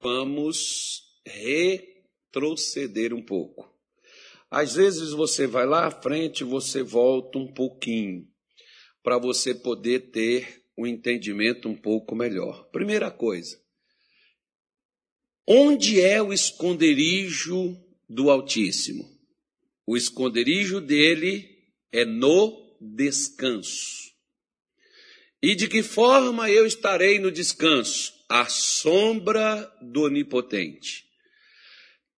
vamos retroceder um pouco. Às vezes você vai lá à frente, você volta um pouquinho, para você poder ter um entendimento um pouco melhor. Primeira coisa, onde é o esconderijo do Altíssimo? O esconderijo dele é no descanso. E de que forma eu estarei no descanso? À sombra do Onipotente.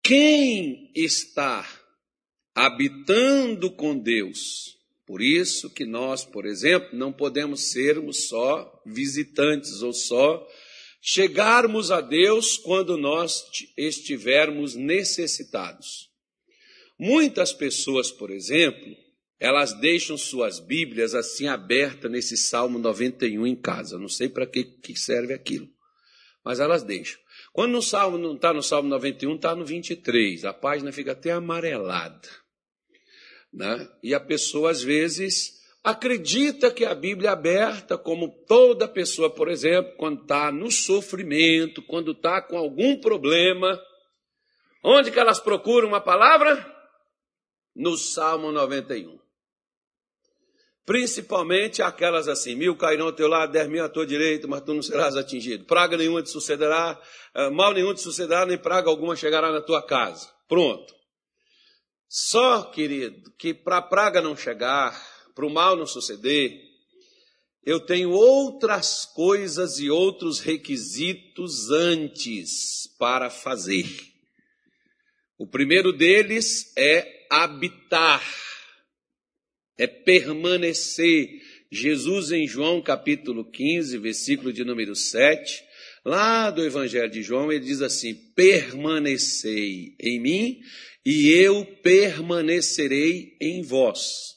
Quem está habitando com Deus? Por isso que nós, por exemplo, não podemos sermos só visitantes ou só chegarmos a Deus quando nós estivermos necessitados. Muitas pessoas, por exemplo, elas deixam suas Bíblias assim abertas nesse Salmo 91 em casa. Não sei para que, que serve aquilo, mas elas deixam. Quando no Salmo não está no Salmo 91, está no 23. A página fica até amarelada. Né? E a pessoa, às vezes, acredita que a Bíblia é aberta, como toda pessoa, por exemplo, quando está no sofrimento, quando está com algum problema. Onde que elas procuram uma palavra? No Salmo 91. Principalmente aquelas assim, mil cairão ao teu lado, dez mil à tua direita, mas tu não serás atingido. Praga nenhuma te sucederá, eh, mal nenhum te sucederá, nem praga alguma chegará na tua casa. Pronto. Só, querido, que para a praga não chegar, para o mal não suceder, eu tenho outras coisas e outros requisitos antes para fazer. O primeiro deles é habitar é permanecer. Jesus, em João capítulo 15, versículo de número 7, lá do Evangelho de João, ele diz assim: Permanecei em mim e eu permanecerei em vós.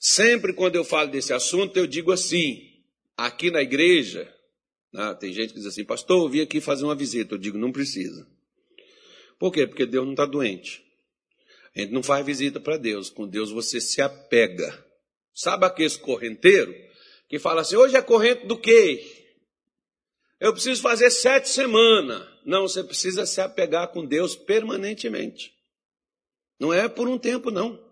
Sempre quando eu falo desse assunto, eu digo assim: aqui na igreja, né, tem gente que diz assim, pastor, eu vim aqui fazer uma visita. Eu digo, não precisa. Por quê? Porque Deus não está doente. A gente não faz visita para Deus. Com Deus você se apega. Sabe aquele correnteiro que fala assim: hoje é corrente do quê? Eu preciso fazer sete semanas. Não, você precisa se apegar com Deus permanentemente. Não é por um tempo, não.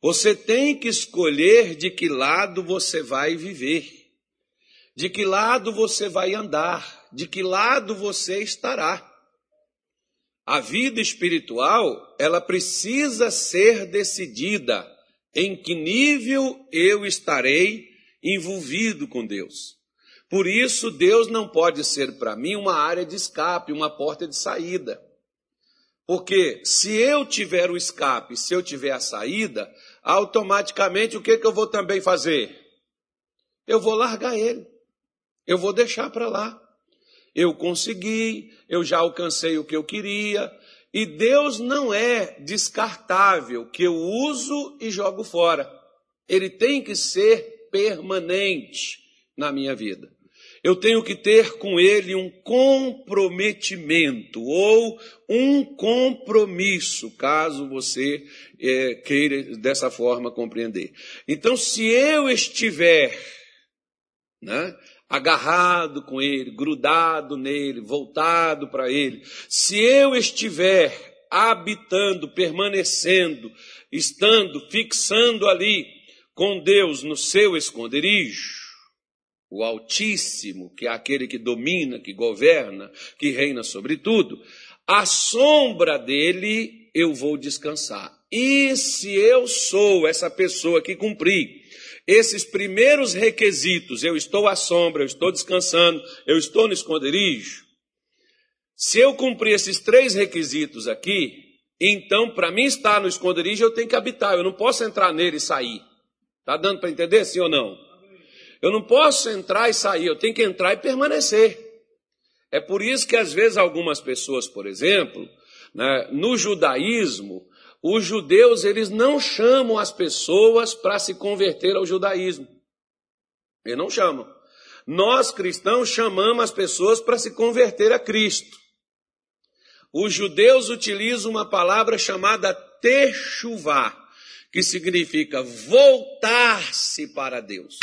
Você tem que escolher de que lado você vai viver, de que lado você vai andar, de que lado você estará. A vida espiritual, ela precisa ser decidida em que nível eu estarei envolvido com Deus. Por isso, Deus não pode ser para mim uma área de escape, uma porta de saída. Porque se eu tiver o escape, se eu tiver a saída, automaticamente o que, que eu vou também fazer? Eu vou largar ele. Eu vou deixar para lá eu consegui, eu já alcancei o que eu queria. E Deus não é descartável, que eu uso e jogo fora. Ele tem que ser permanente na minha vida. Eu tenho que ter com ele um comprometimento ou um compromisso, caso você é, queira dessa forma compreender. Então, se eu estiver né, agarrado com Ele, grudado nele, voltado para Ele, se eu estiver habitando, permanecendo, estando, fixando ali com Deus no seu esconderijo, o Altíssimo, que é aquele que domina, que governa, que reina sobre tudo, a sombra dele eu vou descansar. E se eu sou essa pessoa que cumpri esses primeiros requisitos, eu estou à sombra, eu estou descansando, eu estou no esconderijo. Se eu cumprir esses três requisitos aqui, então para mim estar no esconderijo eu tenho que habitar, eu não posso entrar nele e sair. Está dando para entender, sim ou não? Eu não posso entrar e sair, eu tenho que entrar e permanecer. É por isso que às vezes algumas pessoas, por exemplo, né, no judaísmo, os judeus eles não chamam as pessoas para se converter ao judaísmo. Eles não chamam. Nós cristãos chamamos as pessoas para se converter a Cristo. Os judeus utilizam uma palavra chamada techuvá, que significa voltar-se para Deus.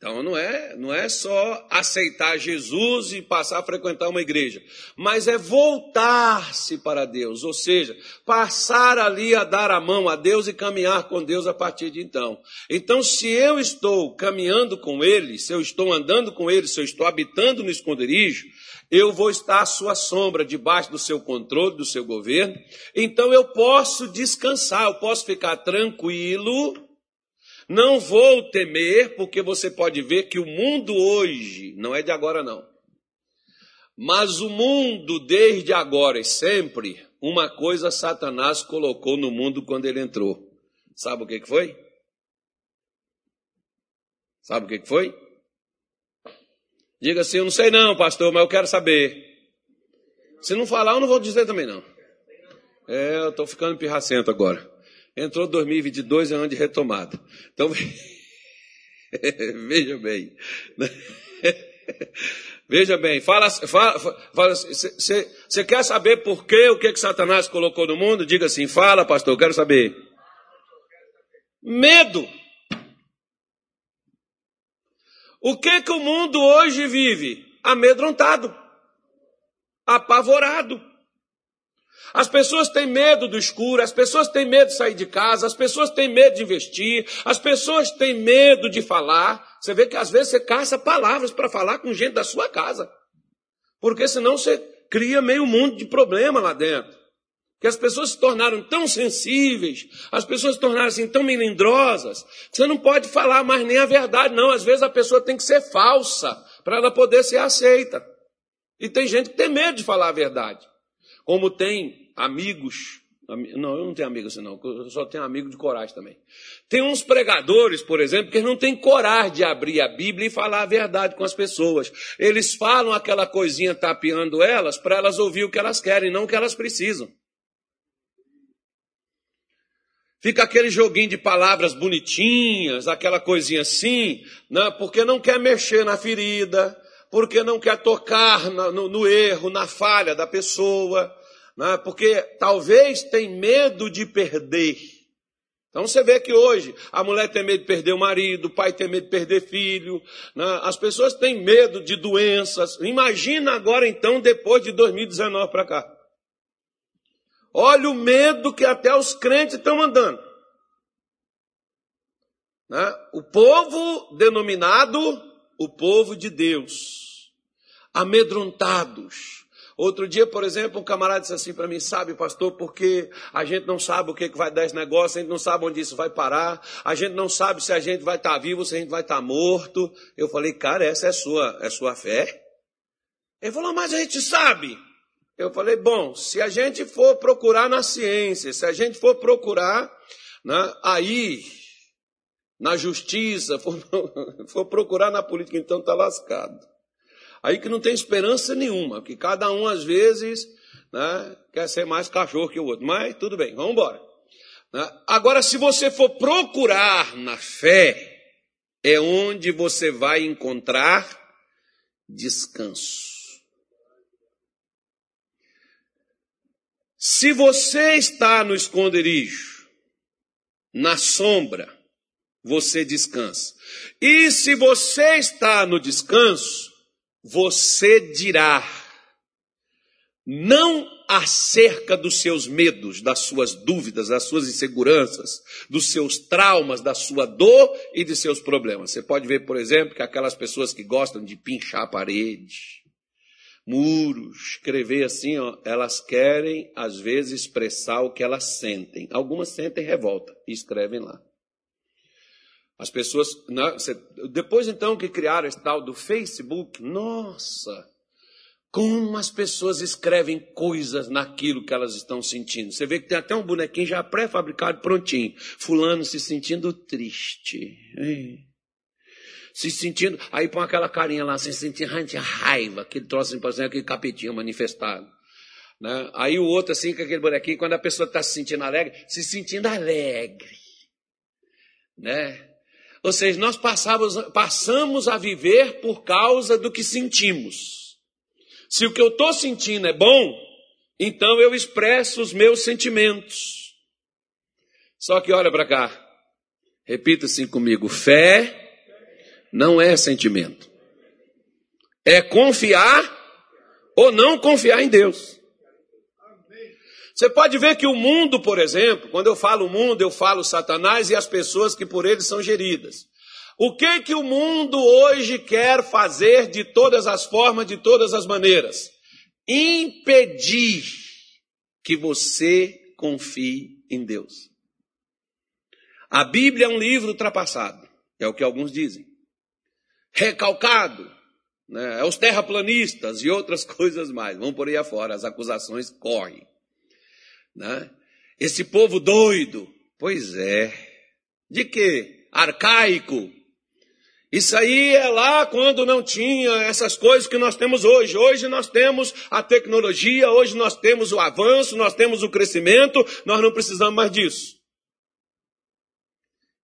Então não é, não é só aceitar Jesus e passar a frequentar uma igreja, mas é voltar-se para Deus, ou seja, passar ali a dar a mão a Deus e caminhar com Deus a partir de então. Então, se eu estou caminhando com Ele, se eu estou andando com Ele, se eu estou habitando no esconderijo, eu vou estar à sua sombra, debaixo do seu controle, do seu governo. Então eu posso descansar, eu posso ficar tranquilo não vou temer, porque você pode ver que o mundo hoje, não é de agora não, mas o mundo desde agora e sempre, uma coisa Satanás colocou no mundo quando ele entrou. Sabe o que, foi? Sabe o que foi? Diga assim, eu não sei não, pastor, mas eu quero saber. Se não falar, eu não vou dizer também não. É, eu estou ficando pirracento agora. Entrou 2022 é ano de retomada. Então, veja bem. Veja bem, fala, fala, fala você quer saber por que o que, que Satanás colocou no mundo? Diga assim, fala, pastor, eu quero saber. Medo. O que que o mundo hoje vive? Amedrontado, apavorado. As pessoas têm medo do escuro, as pessoas têm medo de sair de casa, as pessoas têm medo de investir, as pessoas têm medo de falar. Você vê que às vezes você caça palavras para falar com gente da sua casa. Porque senão você cria meio mundo de problema lá dentro. Que as pessoas se tornaram tão sensíveis, as pessoas se tornaram assim tão melindrosas, que você não pode falar mais nem a verdade, não. Às vezes a pessoa tem que ser falsa para ela poder ser aceita. E tem gente que tem medo de falar a verdade. Como tem amigos, não, eu não tenho amigos assim não, eu só tenho amigo de coragem também. Tem uns pregadores, por exemplo, que não têm coragem de abrir a Bíblia e falar a verdade com as pessoas. Eles falam aquela coisinha tapeando elas para elas ouvir o que elas querem, não o que elas precisam. Fica aquele joguinho de palavras bonitinhas, aquela coisinha assim, né? porque não quer mexer na ferida, porque não quer tocar no, no erro, na falha da pessoa, né? porque talvez tem medo de perder. Então você vê que hoje a mulher tem medo de perder o marido, o pai tem medo de perder filho, né? as pessoas têm medo de doenças. Imagina agora então, depois de 2019 para cá. Olha o medo que até os crentes estão andando. Né? O povo denominado o povo de Deus, amedrontados. Outro dia, por exemplo, um camarada disse assim para mim, sabe, pastor, porque a gente não sabe o que, vai dar esse negócio, a gente não sabe onde isso vai parar, a gente não sabe se a gente vai estar tá vivo, se a gente vai estar tá morto. Eu falei, cara, essa é sua, é sua fé? Ele falou, mas a gente sabe. Eu falei, bom, se a gente for procurar na ciência, se a gente for procurar né, aí na justiça, for, for procurar na política, então está lascado. Aí que não tem esperança nenhuma, que cada um às vezes né, quer ser mais cachorro que o outro. Mas tudo bem, vamos embora. Né? Agora, se você for procurar na fé, é onde você vai encontrar descanso. Se você está no esconderijo, na sombra, você descansa. E se você está no descanso, você dirá, não acerca dos seus medos, das suas dúvidas, das suas inseguranças, dos seus traumas, da sua dor e de seus problemas. Você pode ver, por exemplo, que aquelas pessoas que gostam de pinchar a parede, muros, escrever assim, ó, elas querem às vezes expressar o que elas sentem. Algumas sentem revolta e escrevem lá. As pessoas, né, depois então que criaram esse tal do Facebook, nossa, como as pessoas escrevem coisas naquilo que elas estão sentindo. Você vê que tem até um bonequinho já pré-fabricado, prontinho. Fulano se sentindo triste. Se sentindo, aí põe aquela carinha lá, se sentindo raiva, aquele troço, exemplo, aquele capetinho manifestado. Né? Aí o outro, assim, com aquele bonequinho, quando a pessoa está se sentindo alegre, se sentindo alegre. Né? Ou seja, nós passamos, passamos a viver por causa do que sentimos. Se o que eu estou sentindo é bom, então eu expresso os meus sentimentos. Só que olha para cá. Repita assim comigo: fé não é sentimento. É confiar ou não confiar em Deus. Você pode ver que o mundo, por exemplo, quando eu falo mundo, eu falo Satanás e as pessoas que por ele são geridas. O que que o mundo hoje quer fazer de todas as formas, de todas as maneiras? Impedir que você confie em Deus. A Bíblia é um livro ultrapassado, é o que alguns dizem. Recalcado, né? é os terraplanistas e outras coisas mais. Vão por aí afora, as acusações correm. Né? Esse povo doido, pois é. De quê? Arcaico. Isso aí é lá quando não tinha essas coisas que nós temos hoje. Hoje nós temos a tecnologia, hoje nós temos o avanço, nós temos o crescimento, nós não precisamos mais disso.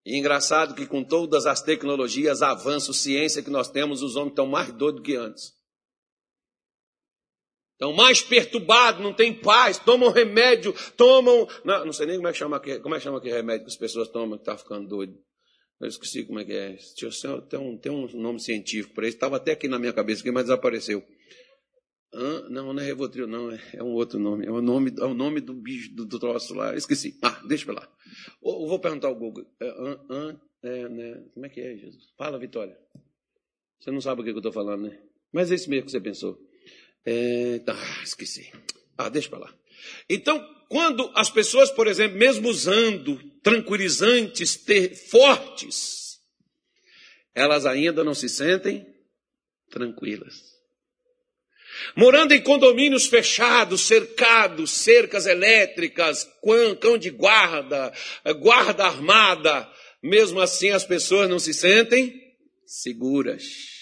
E engraçado que com todas as tecnologias, avanço, ciência que nós temos, os homens estão mais doidos que antes. Estão mais perturbados, não tem paz, tomam remédio, tomam. Não, não sei nem como é que chama aquele, como é que chama aquele remédio que as pessoas tomam que está ficando doido. Eu esqueci como é que é. Tem um, tem um nome científico para isso. Estava até aqui na minha cabeça, mas desapareceu. Não, não é Revotril, não. É, é, um outro nome. É o nome, é o nome do bicho, do, do troço lá. Esqueci. Ah, deixa pra lá. Vou perguntar ao Google. É, é, né? Como é que é, Jesus? Fala, Vitória. Você não sabe o que eu estou falando, né? Mas é isso mesmo que você pensou. É, tá, esqueci. Ah, deixa para lá. Então, quando as pessoas, por exemplo, mesmo usando tranquilizantes ter, fortes, elas ainda não se sentem tranquilas. Morando em condomínios fechados, cercados, cercas elétricas, cão de guarda, guarda armada, mesmo assim as pessoas não se sentem seguras.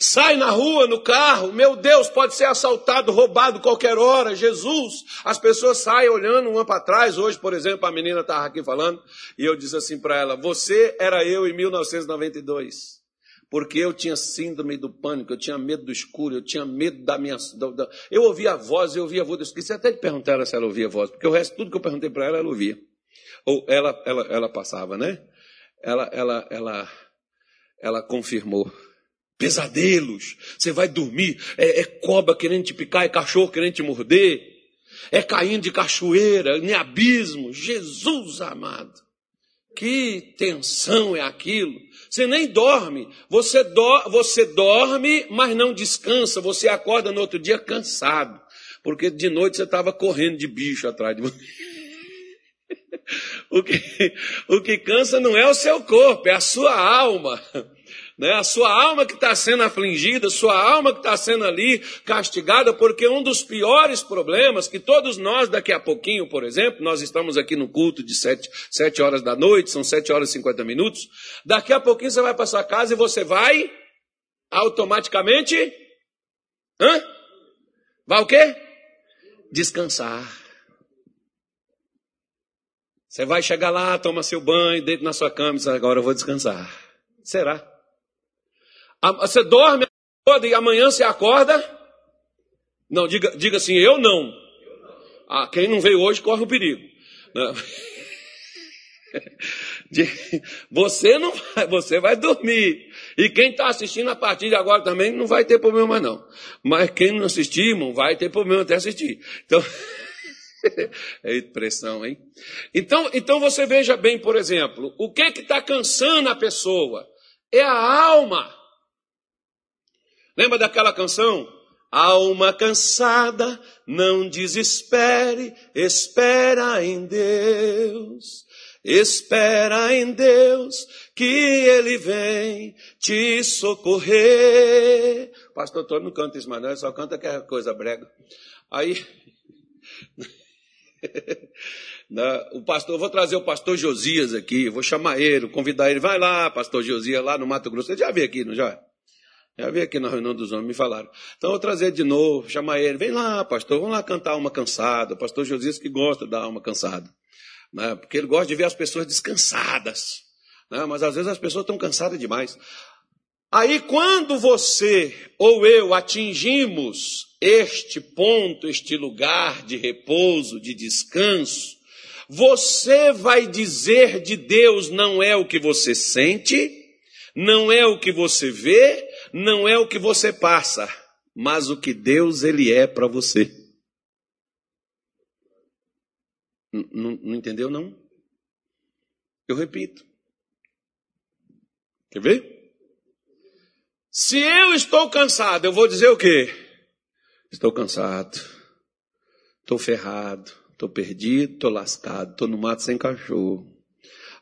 Sai na rua, no carro, meu Deus, pode ser assaltado, roubado qualquer hora, Jesus. As pessoas saem olhando uma para trás. Hoje, por exemplo, a menina estava aqui falando, e eu disse assim para ela: Você era eu em 1992. Porque eu tinha síndrome do pânico, eu tinha medo do escuro, eu tinha medo da minha. Da, da... Eu ouvia a voz, eu ouvia a voz. Eu esqueci até de perguntar ela se ela ouvia a voz, porque o resto, tudo que eu perguntei para ela, ela ouvia. Ou ela, ela, ela passava, né? Ela, ela, ela, ela confirmou pesadelos. Você vai dormir, é, é cobra querendo te picar, é cachorro querendo te morder, é caindo de cachoeira, em abismo. Jesus amado, que tensão é aquilo. Você nem dorme, você, do, você dorme, mas não descansa. Você acorda no outro dia cansado, porque de noite você estava correndo de bicho atrás de você. O que, o que cansa não é o seu corpo, é a sua alma né? a sua alma que está sendo afligida, sua alma que está sendo ali castigada, porque um dos piores problemas que todos nós, daqui a pouquinho, por exemplo, nós estamos aqui no culto de sete, sete horas da noite, são sete horas e cinquenta minutos, daqui a pouquinho você vai para sua casa e você vai automaticamente, hã? Vai o quê? Descansar. Você vai chegar lá, toma seu banho, deita na sua cama e diz, agora eu vou descansar. Será? Você dorme toda e amanhã você acorda? Não, diga, diga assim, eu não. Ah, quem não veio hoje corre o perigo. Não. Você não vai, você vai dormir. E quem está assistindo a partir de agora também não vai ter problema não. Mas quem não assistir, irmão, vai ter problema até assistir. Então, é pressão, hein? Então, então você veja bem, por exemplo, o que que está cansando a pessoa? É a alma. Lembra daquela canção? Alma cansada, não desespere, espera em Deus. Espera em Deus, que Ele vem te socorrer. Pastor Antônio não canta isso mais, não, ele só canta aquela coisa brega. Aí, o pastor, vou trazer o pastor Josias aqui, vou chamar ele, convidar ele, vai lá, pastor Josias, lá no Mato Grosso. Ele já veio aqui, não já? Já vi aqui na reunião dos homens, me falaram. Então eu vou trazer de novo, chamar ele. Vem lá, pastor, vamos lá cantar alma cansada. O pastor Josias que gosta da alma cansada. Né? Porque ele gosta de ver as pessoas descansadas. Né? Mas às vezes as pessoas estão cansadas demais. Aí quando você ou eu atingimos este ponto, este lugar de repouso, de descanso, você vai dizer de Deus não é o que você sente, não é o que você vê, não é o que você passa, mas o que Deus ele é para você. Não, entendeu não? Eu repito. Quer ver? Se eu estou cansado, eu vou dizer o quê? Estou cansado. Estou ferrado. Estou perdido, estou lascado, estou no mato sem cachorro.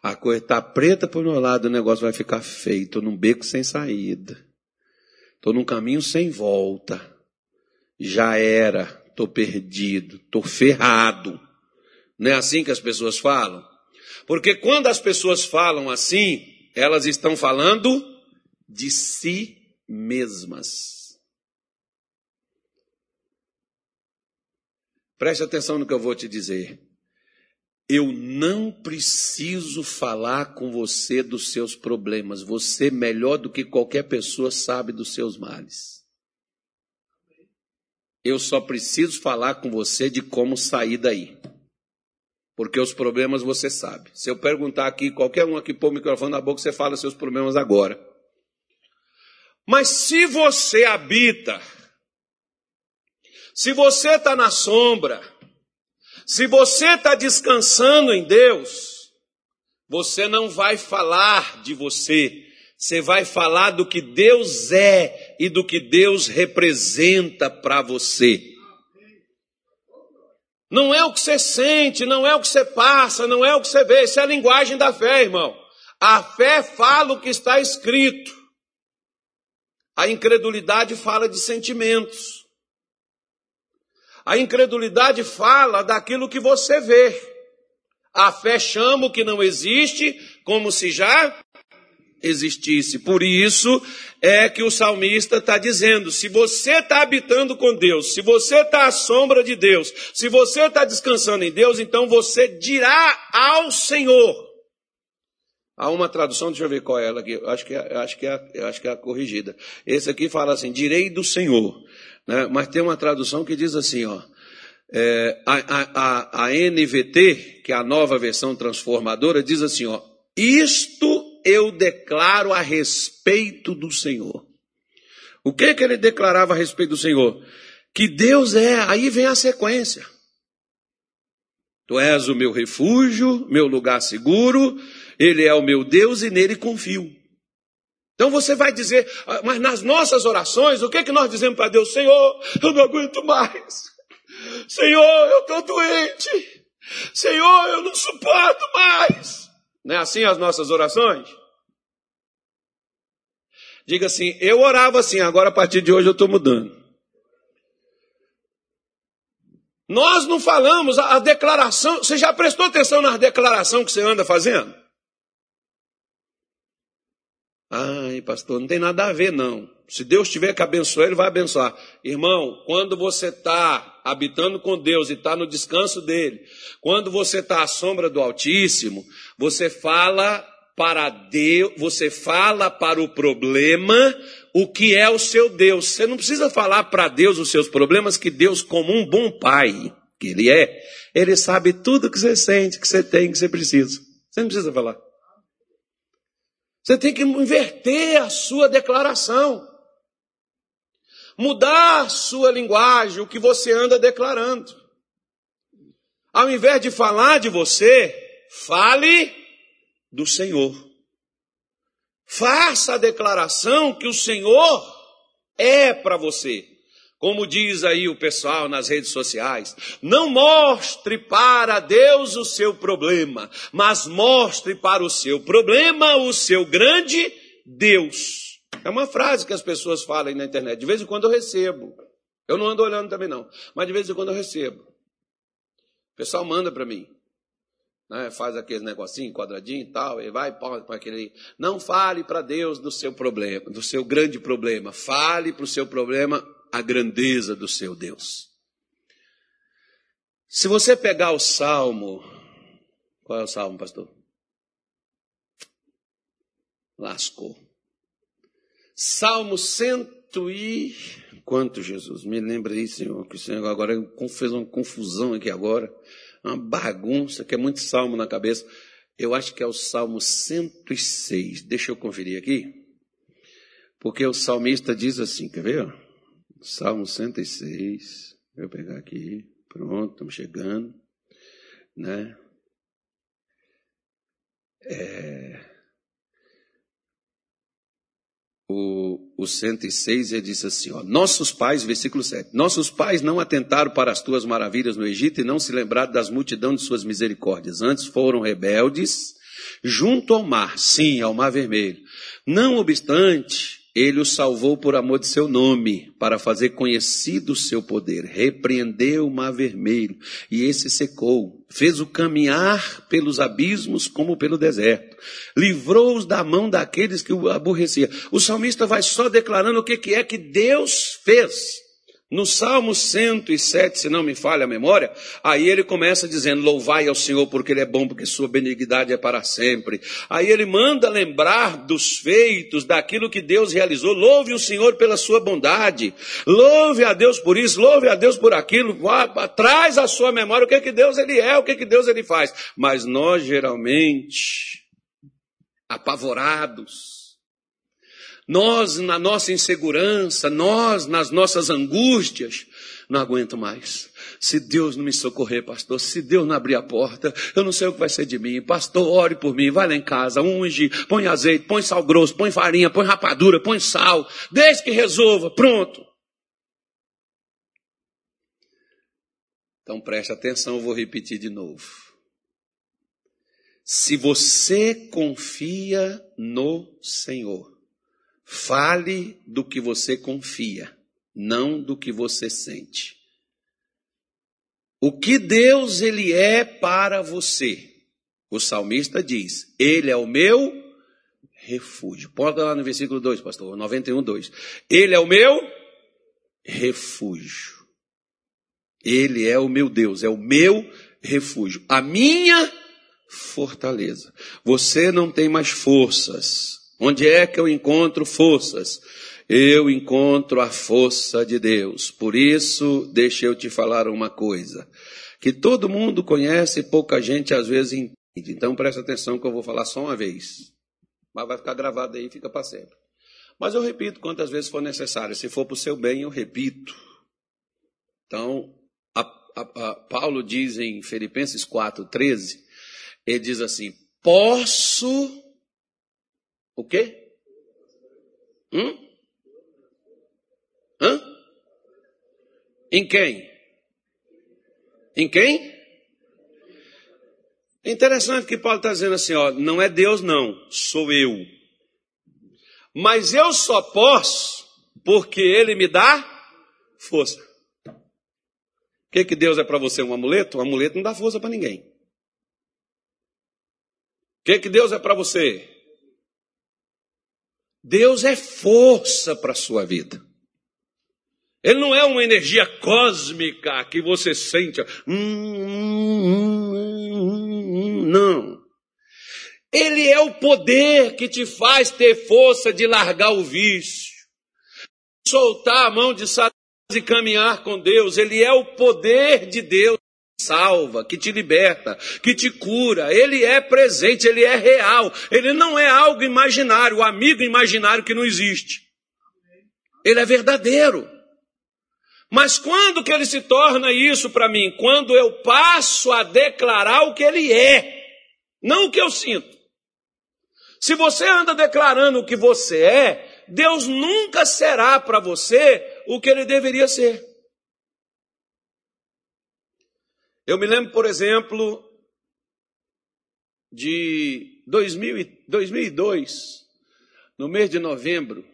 A coisa está preta para o meu lado, o negócio vai ficar feio. Estou num beco sem saída. Estou num caminho sem volta. Já era. Estou perdido. Estou ferrado. Não é assim que as pessoas falam? Porque quando as pessoas falam assim, elas estão falando de si mesmas. Preste atenção no que eu vou te dizer. Eu não preciso falar com você dos seus problemas. Você, melhor do que qualquer pessoa, sabe dos seus males. Eu só preciso falar com você de como sair daí. Porque os problemas você sabe. Se eu perguntar aqui, qualquer um aqui pôr o microfone na boca, você fala seus problemas agora. Mas se você habita, se você está na sombra, se você está descansando em Deus, você não vai falar de você, você vai falar do que Deus é e do que Deus representa para você. Não é o que você sente, não é o que você passa, não é o que você vê. Isso é a linguagem da fé, irmão. A fé fala o que está escrito. A incredulidade fala de sentimentos. A incredulidade fala daquilo que você vê. A fé chama o que não existe como se já existisse. Por isso é que o salmista está dizendo: se você está habitando com Deus, se você está à sombra de Deus, se você está descansando em Deus, então você dirá ao Senhor. Há uma tradução, deixa eu ver qual é ela aqui, acho que é, acho que é, acho que é a corrigida. Esse aqui fala assim: direi do Senhor. Né? Mas tem uma tradução que diz assim: ó, é, a, a, a, a NVT, que é a nova versão transformadora, diz assim: ó, isto eu declaro a respeito do Senhor. O que que ele declarava a respeito do Senhor? Que Deus é, aí vem a sequência. Tu és o meu refúgio, meu lugar seguro, ele é o meu Deus e nele confio. Então você vai dizer, ah, mas nas nossas orações, o que que nós dizemos para Deus? Senhor, eu não aguento mais. Senhor, eu estou doente. Senhor, eu não suporto mais. Não é assim as nossas orações? Diga assim, eu orava assim, agora a partir de hoje eu estou mudando. Nós não falamos a, a declaração, você já prestou atenção na declaração que você anda fazendo? Ai, pastor, não tem nada a ver, não. Se Deus tiver que abençoar, Ele vai abençoar. Irmão, quando você está habitando com Deus e está no descanso dele, quando você está à sombra do Altíssimo, você fala para Deus, você fala para o problema o que é o seu Deus. Você não precisa falar para Deus os seus problemas, que Deus, como um bom pai que Ele é, Ele sabe tudo que você sente, que você tem, que você precisa. Você não precisa falar. Você tem que inverter a sua declaração. Mudar a sua linguagem, o que você anda declarando. Ao invés de falar de você, fale do Senhor. Faça a declaração que o Senhor é para você. Como diz aí o pessoal nas redes sociais, não mostre para Deus o seu problema, mas mostre para o seu problema o seu grande Deus. É uma frase que as pessoas falam na internet. De vez em quando eu recebo. Eu não ando olhando também não, mas de vez em quando eu recebo. O pessoal manda para mim né, faz aquele negocinho quadradinho e tal, e vai para aquele. Não fale para Deus do seu problema, do seu grande problema. Fale para o seu problema a grandeza do seu Deus. Se você pegar o salmo, qual é o salmo, pastor? Lascou. Salmo cento e quanto Jesus? Me lembra aí, Senhor, que o Senhor agora fez uma confusão aqui agora uma bagunça, que é muito salmo na cabeça. Eu acho que é o Salmo 106. Deixa eu conferir aqui. Porque o salmista diz assim, quer ver? Salmo 106, vou pegar aqui, pronto, estamos chegando, né? É, o, o 106, ele diz assim, ó, nossos pais, versículo 7, nossos pais não atentaram para as tuas maravilhas no Egito e não se lembraram das multidão de suas misericórdias, antes foram rebeldes junto ao mar, sim, ao mar vermelho. Não obstante, ele o salvou por amor de seu nome, para fazer conhecido o seu poder. Repreendeu o mar vermelho, e esse secou. Fez-o caminhar pelos abismos como pelo deserto. Livrou-os da mão daqueles que o aborreciam. O salmista vai só declarando o que é que Deus fez. No Salmo 107, se não me falha a memória, aí ele começa dizendo: Louvai ao Senhor porque Ele é bom, porque Sua benignidade é para sempre. Aí ele manda lembrar dos feitos, daquilo que Deus realizou. Louve o Senhor pela Sua bondade. Louve a Deus por isso, louve a Deus por aquilo. Traz à sua memória o que, que Deus Ele é, o que, que Deus Ele faz. Mas nós geralmente, apavorados, nós, na nossa insegurança, nós, nas nossas angústias, não aguento mais. Se Deus não me socorrer, pastor, se Deus não abrir a porta, eu não sei o que vai ser de mim. Pastor, ore por mim, vai lá em casa, unge, põe azeite, põe sal grosso, põe farinha, põe rapadura, põe sal, desde que resolva, pronto. Então preste atenção, eu vou repetir de novo. Se você confia no Senhor, Fale do que você confia, não do que você sente. O que Deus ele é para você? O salmista diz: Ele é o meu refúgio. Pode lá no versículo 2, pastor, 91, 2. Ele é o meu refúgio. Ele é o meu Deus, é o meu refúgio, a minha fortaleza. Você não tem mais forças Onde é que eu encontro forças? Eu encontro a força de Deus. Por isso, deixa eu te falar uma coisa. Que todo mundo conhece e pouca gente às vezes entende. Então presta atenção que eu vou falar só uma vez. Mas vai ficar gravado aí, fica para sempre. Mas eu repito quantas vezes for necessário. Se for para o seu bem, eu repito. Então, a, a, a Paulo diz em Filipenses 4,13, ele diz assim: Posso o quê? Hum? Hã? Em quem? Em quem? Interessante que Paulo está dizendo assim, ó, não é Deus não, sou eu. Mas eu só posso porque Ele me dá força. O que, que Deus é para você? Um amuleto? Um amuleto não dá força para ninguém. O que, que Deus é para você? Deus é força para a sua vida. Ele não é uma energia cósmica que você sente. Não. Ele é o poder que te faz ter força de largar o vício, soltar a mão de Satanás e caminhar com Deus. Ele é o poder de Deus salva, que te liberta, que te cura. Ele é presente, ele é real. Ele não é algo imaginário, o amigo imaginário que não existe. Ele é verdadeiro. Mas quando que ele se torna isso para mim? Quando eu passo a declarar o que ele é, não o que eu sinto. Se você anda declarando o que você é, Deus nunca será para você o que ele deveria ser. Eu me lembro, por exemplo, de 2000, 2002, no mês de novembro,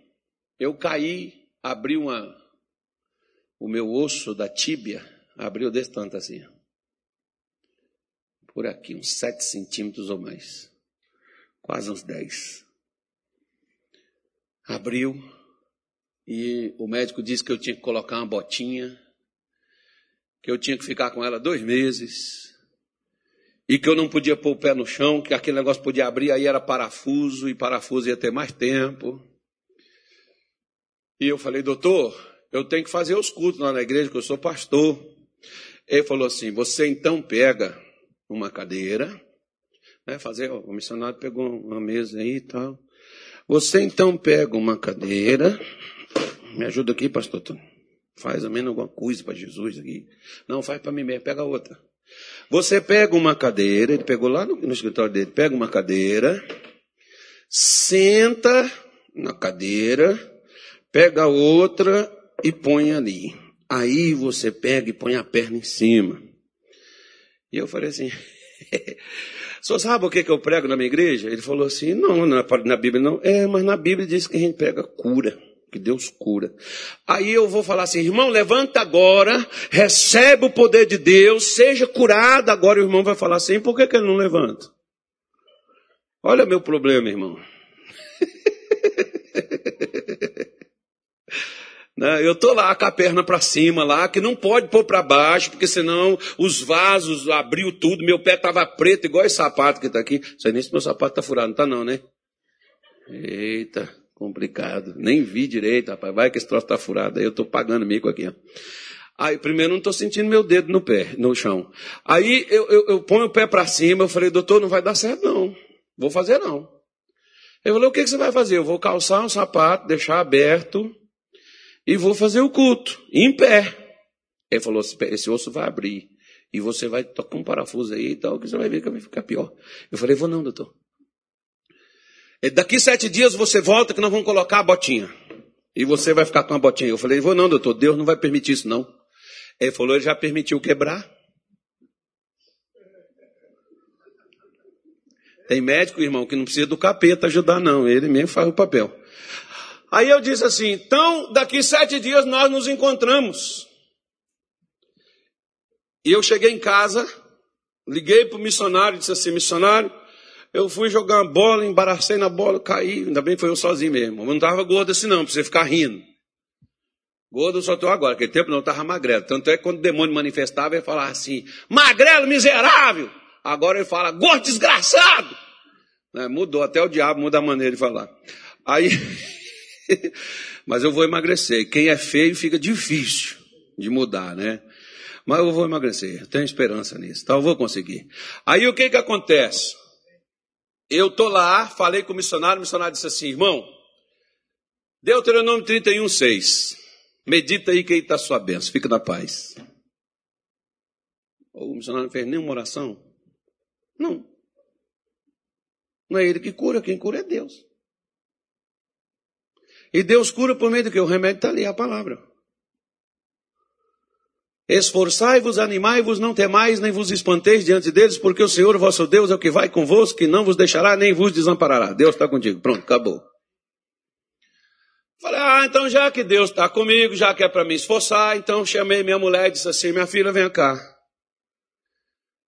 eu caí, abri uma, o meu osso da tíbia, abriu desse tanto assim. Por aqui, uns 7 centímetros ou mais. Quase uns 10. Abriu e o médico disse que eu tinha que colocar uma botinha que eu tinha que ficar com ela dois meses, e que eu não podia pôr o pé no chão, que aquele negócio podia abrir, aí era parafuso, e parafuso ia ter mais tempo. E eu falei, doutor, eu tenho que fazer os cultos lá na igreja, que eu sou pastor. Ele falou assim: você então pega uma cadeira, né, fazer, o missionário pegou uma mesa aí e tal. Você então pega uma cadeira. Me ajuda aqui, pastor. Faz ao menos alguma coisa para Jesus aqui. Não, faz para mim mesmo, pega outra. Você pega uma cadeira, ele pegou lá no, no escritório dele, pega uma cadeira, senta na cadeira, pega outra e põe ali. Aí você pega e põe a perna em cima. E eu falei assim, só sabe o que, que eu prego na minha igreja? Ele falou assim, não, na, na Bíblia não. É, mas na Bíblia diz que a gente pega cura que Deus cura. Aí eu vou falar assim, irmão, levanta agora, recebe o poder de Deus, seja curado agora. O irmão vai falar assim, por que, que ele não levanta? Olha meu problema, irmão. Né? Eu tô lá com a perna para cima lá, que não pode pôr para baixo, porque senão os vasos abriu tudo, meu pé tava preto igual esse sapato que está aqui. Não sei nem se meu sapato tá furado, não tá não, né? Eita, complicado. Nem vi direito, rapaz. Vai que esse troço tá furado. Aí eu tô pagando mico aqui, ó. Aí, primeiro, não estou sentindo meu dedo no pé, no chão. Aí, eu, eu, eu ponho o pé para cima, eu falei, doutor, não vai dar certo, não. Vou fazer, não. Ele falou, o que, que você vai fazer? Eu vou calçar um sapato, deixar aberto, e vou fazer o culto, em pé. Ele falou, esse osso vai abrir. E você vai tocar um parafuso aí e tal, que você vai ver que vai ficar pior. Eu falei, vou não, doutor. Daqui sete dias você volta que nós vamos colocar a botinha. E você vai ficar com a botinha. Eu falei, vou não, doutor, Deus não vai permitir isso não. Ele falou, ele já permitiu quebrar. Tem médico, irmão, que não precisa do capeta ajudar, não. Ele mesmo faz o papel. Aí eu disse assim: então, daqui sete dias nós nos encontramos. E eu cheguei em casa, liguei para o missionário, disse assim: missionário, eu fui jogar uma bola, embaracei na bola, caí. Ainda bem que foi eu sozinho mesmo. Eu não estava gordo assim, não, para você ficar rindo. Gordo só estou agora, aquele tempo não estava magrelo. Tanto é que quando o demônio manifestava, ele falava assim: magrelo miserável. Agora ele fala: gordo desgraçado. Né? Mudou, até o diabo muda a maneira de falar. Aí. Mas eu vou emagrecer. Quem é feio fica difícil de mudar, né? Mas eu vou emagrecer. Tenho esperança nisso. Então eu vou conseguir. Aí o que que acontece? Eu tô lá, falei com o missionário, o missionário disse assim, irmão, Deuteronômio 31, 6. Medita aí que aí está a sua bênção. Fica na paz. O missionário não fez nenhuma oração? Não. Não é ele que cura, quem cura é Deus. E Deus cura por meio do que? O remédio está ali, a palavra. Esforçai-vos, animai-vos, não temais, nem vos espanteis diante deles, porque o Senhor vosso Deus é o que vai convosco, que não vos deixará, nem vos desamparará. Deus está contigo. Pronto, acabou. Falei, ah, então já que Deus está comigo, já que é para me esforçar, então chamei minha mulher e disse assim, minha filha, vem cá.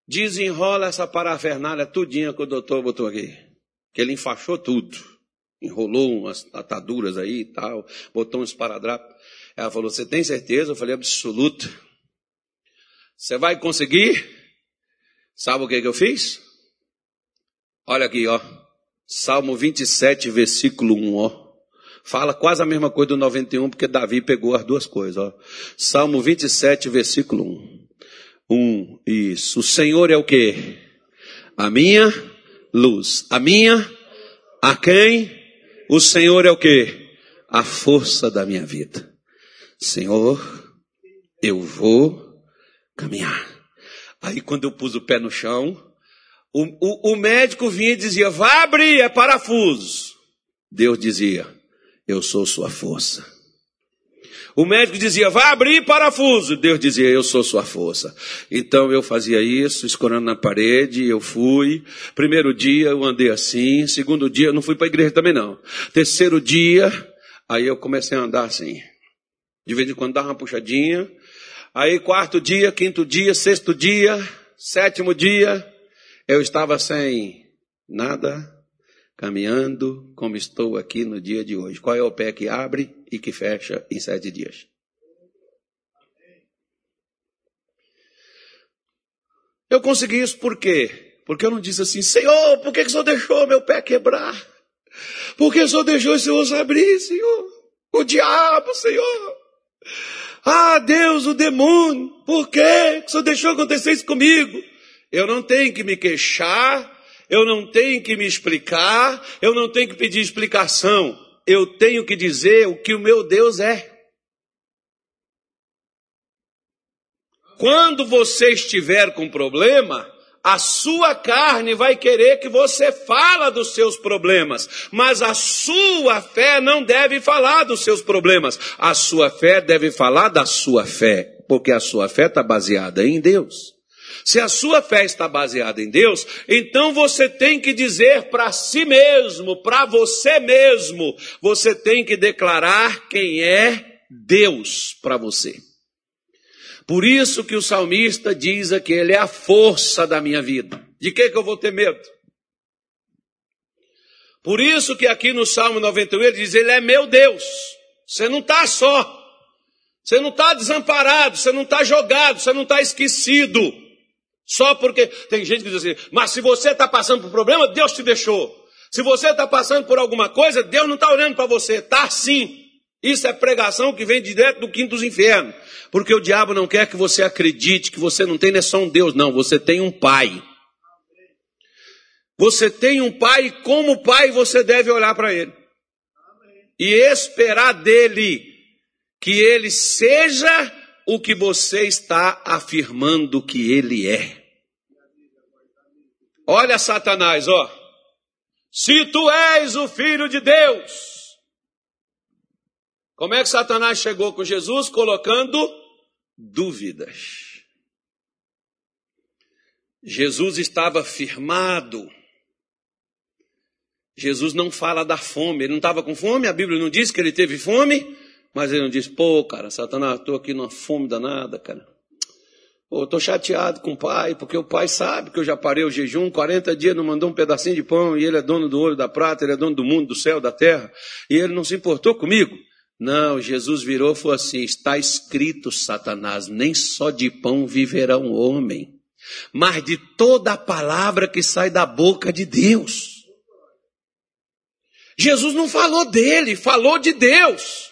Desenrola essa parafernália tudinha que o doutor botou aqui. Que ele enfaixou tudo enrolou umas ataduras aí e tal, botou um esparadrapo. Ela falou: Você tem certeza? Eu falei: Absoluta. Você vai conseguir? Sabe o que, que eu fiz? Olha aqui, ó. Salmo 27, versículo 1, ó. Fala quase a mesma coisa do 91, porque Davi pegou as duas coisas, ó. Salmo 27, versículo 1. 1, isso. O Senhor é o que? A minha luz. A minha, a quem o Senhor é o que? A força da minha vida. Senhor, eu vou caminhar. Aí quando eu pus o pé no chão, o, o, o médico vinha e dizia, vá abrir, é parafuso. Deus dizia, eu sou sua força. O médico dizia, vai abrir parafuso. Deus dizia, eu sou sua força. Então eu fazia isso, escorando na parede, eu fui. Primeiro dia eu andei assim, segundo dia eu não fui para a igreja também não. Terceiro dia, aí eu comecei a andar assim. De vez em quando dava uma puxadinha. Aí quarto dia, quinto dia, sexto dia, sétimo dia, eu estava sem nada, caminhando como estou aqui no dia de hoje. Qual é o pé que abre e que fecha em sete dias? Eu consegui isso por quê? Porque eu não disse assim, Senhor, por que, que o Senhor deixou meu pé quebrar? Por que o Senhor deixou esse osso abrir, Senhor? O diabo, Senhor. Ah, Deus, o demônio, por que o Senhor deixou acontecer isso comigo? Eu não tenho que me queixar, eu não tenho que me explicar, eu não tenho que pedir explicação, eu tenho que dizer o que o meu Deus é. Quando você estiver com problema, a sua carne vai querer que você fala dos seus problemas, mas a sua fé não deve falar dos seus problemas. A sua fé deve falar da sua fé, porque a sua fé está baseada em Deus. Se a sua fé está baseada em Deus, então você tem que dizer para si mesmo, para você mesmo, você tem que declarar quem é Deus para você. Por isso que o salmista diz que ele é a força da minha vida. De que, que eu vou ter medo? Por isso que aqui no Salmo 91 ele diz, ele é meu Deus. Você não está só. Você não está desamparado, você não está jogado, você não está esquecido. Só porque tem gente que diz assim, mas se você está passando por problema, Deus te deixou. Se você está passando por alguma coisa, Deus não está olhando para você. Está sim. Isso é pregação que vem direto do quinto dos infernos. Porque o diabo não quer que você acredite que você não tem, é só um Deus, não. Você tem um pai. Você tem um pai e como pai você deve olhar para ele. E esperar dele que ele seja o que você está afirmando que ele é. Olha Satanás, ó. Se tu és o filho de Deus. Como é que Satanás chegou com Jesus? Colocando dúvidas. Jesus estava firmado. Jesus não fala da fome. Ele não estava com fome, a Bíblia não diz que ele teve fome, mas ele não diz, pô, cara, Satanás, estou aqui numa fome danada, cara. Pô, estou chateado com o pai, porque o pai sabe que eu já parei o jejum, 40 dias não mandou um pedacinho de pão, e ele é dono do ouro da prata, ele é dono do mundo, do céu, da terra, e ele não se importou comigo. Não, Jesus virou e falou assim: está escrito, Satanás, nem só de pão viverá um homem, mas de toda a palavra que sai da boca de Deus. Jesus não falou dele, falou de Deus.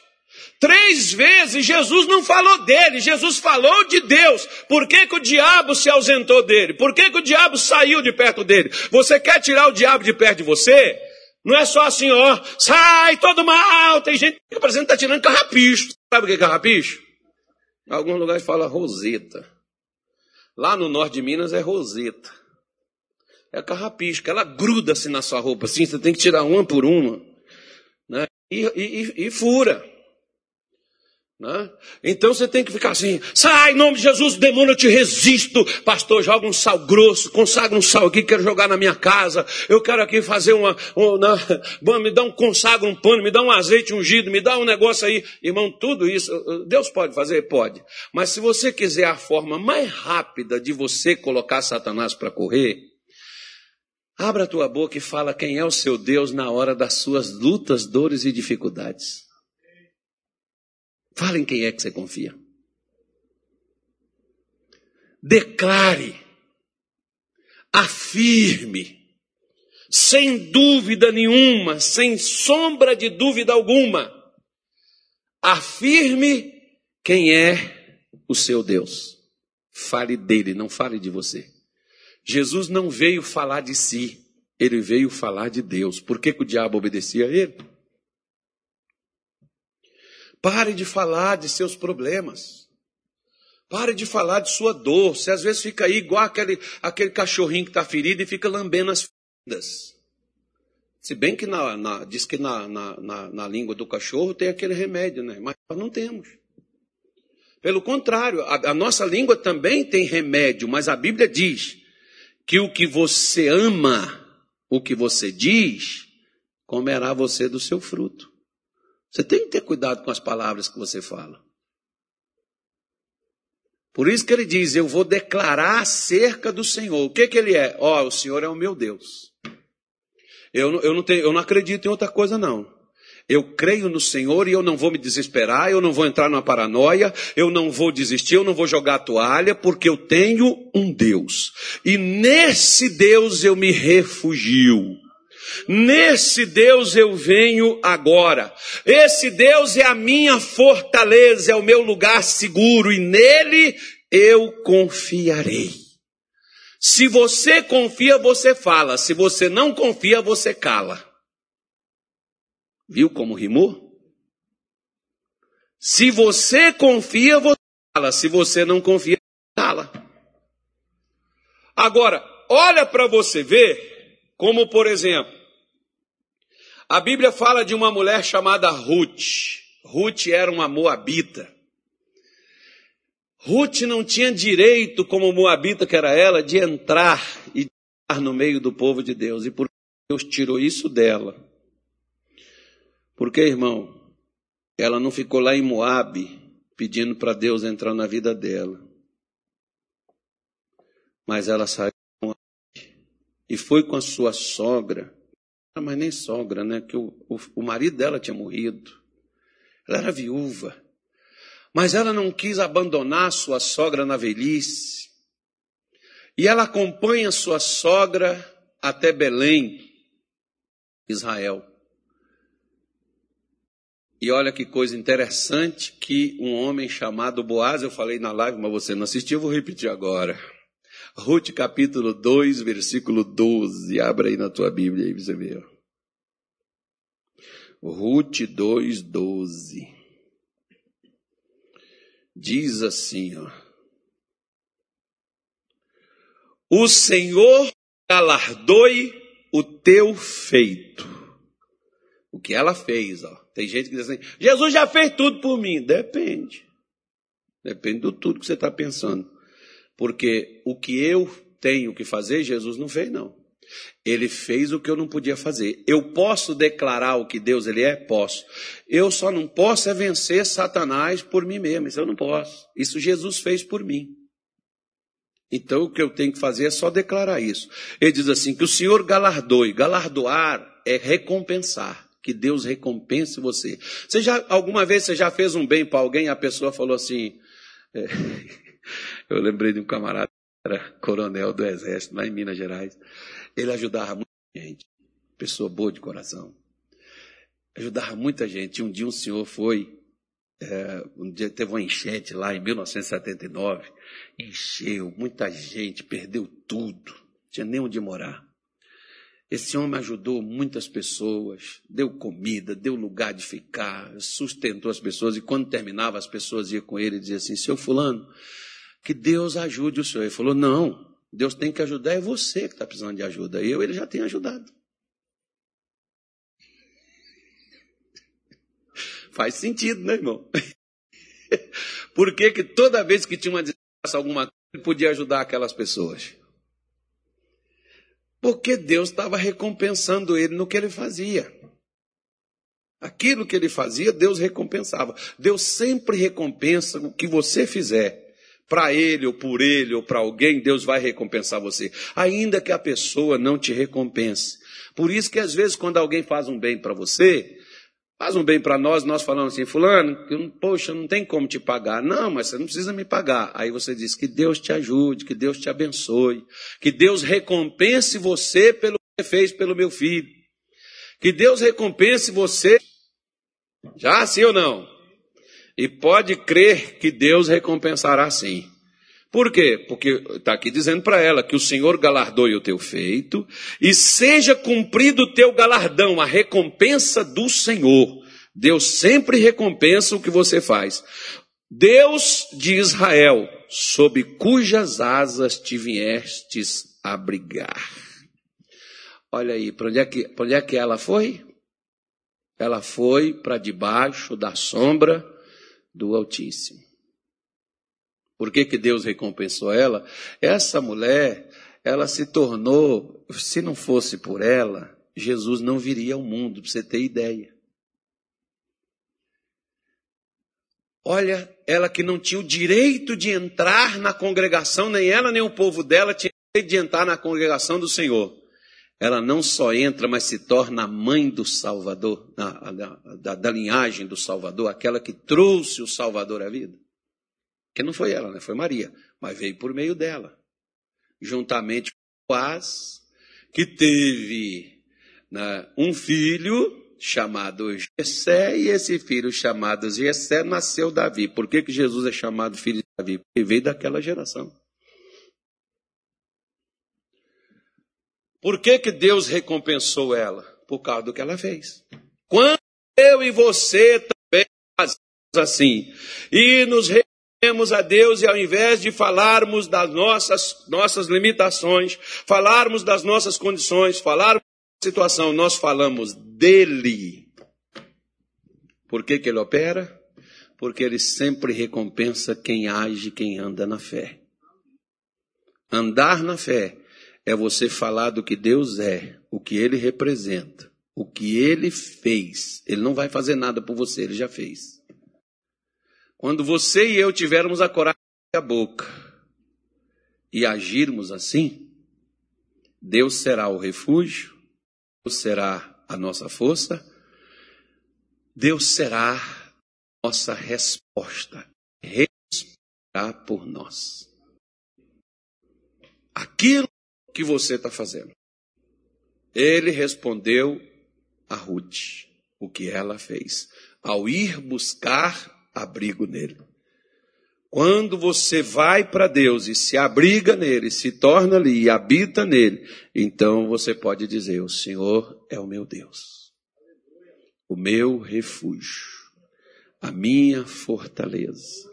Três vezes Jesus não falou dele, Jesus falou de Deus. Por que, que o diabo se ausentou dele? Por que, que o diabo saiu de perto dele? Você quer tirar o diabo de perto de você? Não é só assim, ó, sai todo mal. Tem gente que apresenta está tirando carrapicho. Sabe o que é carrapicho? Em alguns lugares fala roseta. Lá no norte de Minas é roseta. É carrapicho, que ela gruda assim na sua roupa, assim, você tem que tirar uma por uma. Né? E, e, e fura. Né? Então você tem que ficar assim, sai em nome de Jesus, demônio, eu te resisto. Pastor, joga um sal grosso, consagra um sal aqui, quero jogar na minha casa. Eu quero aqui fazer uma, uma me dá um consagra um pano, me dá um azeite ungido, me dá um negócio aí. Irmão, tudo isso, Deus pode fazer? Pode. Mas se você quiser a forma mais rápida de você colocar Satanás para correr, abra a tua boca e fala quem é o seu Deus na hora das suas lutas, dores e dificuldades. Fala em quem é que você confia. Declare, afirme, sem dúvida nenhuma, sem sombra de dúvida alguma, afirme quem é o seu Deus. Fale dele, não fale de você. Jesus não veio falar de si, ele veio falar de Deus. Por que, que o diabo obedecia a ele? Pare de falar de seus problemas. Pare de falar de sua dor. Você às vezes fica aí igual aquele, aquele cachorrinho que está ferido e fica lambendo as feridas. Se bem que na, na, diz que na, na, na, língua do cachorro tem aquele remédio, né? Mas nós não temos. Pelo contrário, a, a nossa língua também tem remédio, mas a Bíblia diz que o que você ama, o que você diz, comerá você do seu fruto. Você tem que ter cuidado com as palavras que você fala. Por isso que ele diz: Eu vou declarar acerca do Senhor. O que, que ele é? Ó, oh, o Senhor é o meu Deus. Eu, eu, não tenho, eu não acredito em outra coisa, não. Eu creio no Senhor e eu não vou me desesperar, eu não vou entrar numa paranoia, eu não vou desistir, eu não vou jogar a toalha, porque eu tenho um Deus. E nesse Deus eu me refugio. Nesse Deus eu venho agora. Esse Deus é a minha fortaleza, é o meu lugar seguro e nele eu confiarei. Se você confia, você fala. Se você não confia, você cala. Viu como rimou? Se você confia, você fala. Se você não confia, cala. Agora, olha para você ver, como por exemplo, a Bíblia fala de uma mulher chamada Ruth. Ruth era uma moabita. Ruth não tinha direito, como moabita que era ela, de entrar e estar no meio do povo de Deus. E por Deus tirou isso dela. Porque, irmão, ela não ficou lá em Moabe pedindo para Deus entrar na vida dela. Mas ela saiu e foi com a sua sogra, mas nem sogra, né? Que o, o, o marido dela tinha morrido. Ela era viúva. Mas ela não quis abandonar sua sogra na velhice. E ela acompanha sua sogra até Belém, Israel. E olha que coisa interessante que um homem chamado Boaz, eu falei na live, mas você não assistiu, eu vou repetir agora. Ruth capítulo 2, versículo 12. Abra aí na tua Bíblia aí, você vê. Ruth 2, 12 diz assim, ó. O Senhor galardoe o teu feito. O que ela fez, ó. Tem gente que diz assim, Jesus já fez tudo por mim. Depende. Depende do tudo que você está pensando. Porque o que eu tenho que fazer, Jesus não fez, não. Ele fez o que eu não podia fazer. Eu posso declarar o que Deus ele é? Posso. Eu só não posso é vencer Satanás por mim mesmo. Isso eu não posso. Isso Jesus fez por mim. Então o que eu tenho que fazer é só declarar isso. Ele diz assim: que o Senhor galardoe. Galardoar é recompensar. Que Deus recompense você. Você já, alguma vez você já fez um bem para alguém a pessoa falou assim. É, eu lembrei de um camarada, era coronel do exército, lá em Minas Gerais. Ele ajudava muita gente, pessoa boa de coração. Ajudava muita gente. Um dia um senhor foi, é, um dia teve uma enchente lá em 1979, encheu, muita gente, perdeu tudo, não tinha nem onde morar. Esse homem ajudou muitas pessoas, deu comida, deu lugar de ficar, sustentou as pessoas, e quando terminava, as pessoas iam com ele e diziam assim: Seu Fulano, que Deus ajude o senhor. Ele falou: Não, Deus tem que ajudar, é você que está precisando de ajuda. Eu, ele já tem ajudado. Faz sentido, né, irmão? Por que, que toda vez que tinha uma desgraça, alguma coisa, ele podia ajudar aquelas pessoas? Porque Deus estava recompensando ele no que ele fazia. Aquilo que ele fazia, Deus recompensava. Deus sempre recompensa o que você fizer para ele ou por ele ou para alguém, Deus vai recompensar você, ainda que a pessoa não te recompense. Por isso que às vezes quando alguém faz um bem para você, faz um bem para nós, nós falamos assim, fulano, poxa, não tem como te pagar. Não, mas você não precisa me pagar. Aí você diz que Deus te ajude, que Deus te abençoe, que Deus recompense você pelo que você fez pelo meu filho. Que Deus recompense você. Já sim ou não? E pode crer que Deus recompensará sim. Por quê? Porque está aqui dizendo para ela que o Senhor galardoe o teu feito e seja cumprido o teu galardão, a recompensa do Senhor. Deus sempre recompensa o que você faz. Deus de Israel, sob cujas asas te viestes abrigar. Olha aí, para onde, é que, onde é que ela foi? Ela foi para debaixo da sombra do Altíssimo. Por que, que Deus recompensou ela? Essa mulher, ela se tornou, se não fosse por ela, Jesus não viria ao mundo, para você ter ideia. Olha, ela que não tinha o direito de entrar na congregação, nem ela nem o povo dela tinha o direito de entrar na congregação do Senhor ela não só entra, mas se torna a mãe do Salvador, da, da, da, linhagem do Salvador, aquela que trouxe o Salvador à vida. Que não foi ela, né? foi Maria, mas veio por meio dela, juntamente com Boaz, que teve né, um filho chamado Jessé, e esse filho chamado Jessé nasceu Davi. Por que, que Jesus é chamado filho de Davi? Porque veio daquela geração. Por que, que Deus recompensou ela? Por causa do que ela fez. Quando eu e você também fazemos assim, e nos recorremos a Deus, e ao invés de falarmos das nossas, nossas limitações, falarmos das nossas condições, falarmos da situação, nós falamos dele. Por que, que ele opera? Porque ele sempre recompensa quem age, quem anda na fé. Andar na fé é você falar do que Deus é, o que ele representa, o que ele fez. Ele não vai fazer nada por você, ele já fez. Quando você e eu tivermos a coragem a boca e agirmos assim, Deus será o refúgio, Deus será a nossa força, Deus será a nossa resposta, respirará por nós. Aquilo que você está fazendo. Ele respondeu a Ruth o que ela fez ao ir buscar abrigo nele. Quando você vai para Deus e se abriga nele, se torna ali e habita nele, então você pode dizer: O Senhor é o meu Deus, o meu refúgio, a minha fortaleza.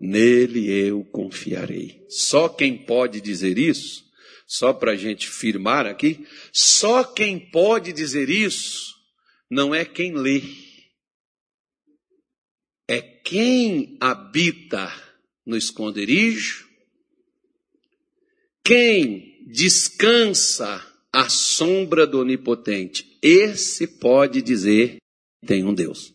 Nele eu confiarei. Só quem pode dizer isso só para a gente firmar aqui, só quem pode dizer isso não é quem lê, é quem habita no esconderijo, quem descansa à sombra do Onipotente. Esse pode dizer: tem um Deus.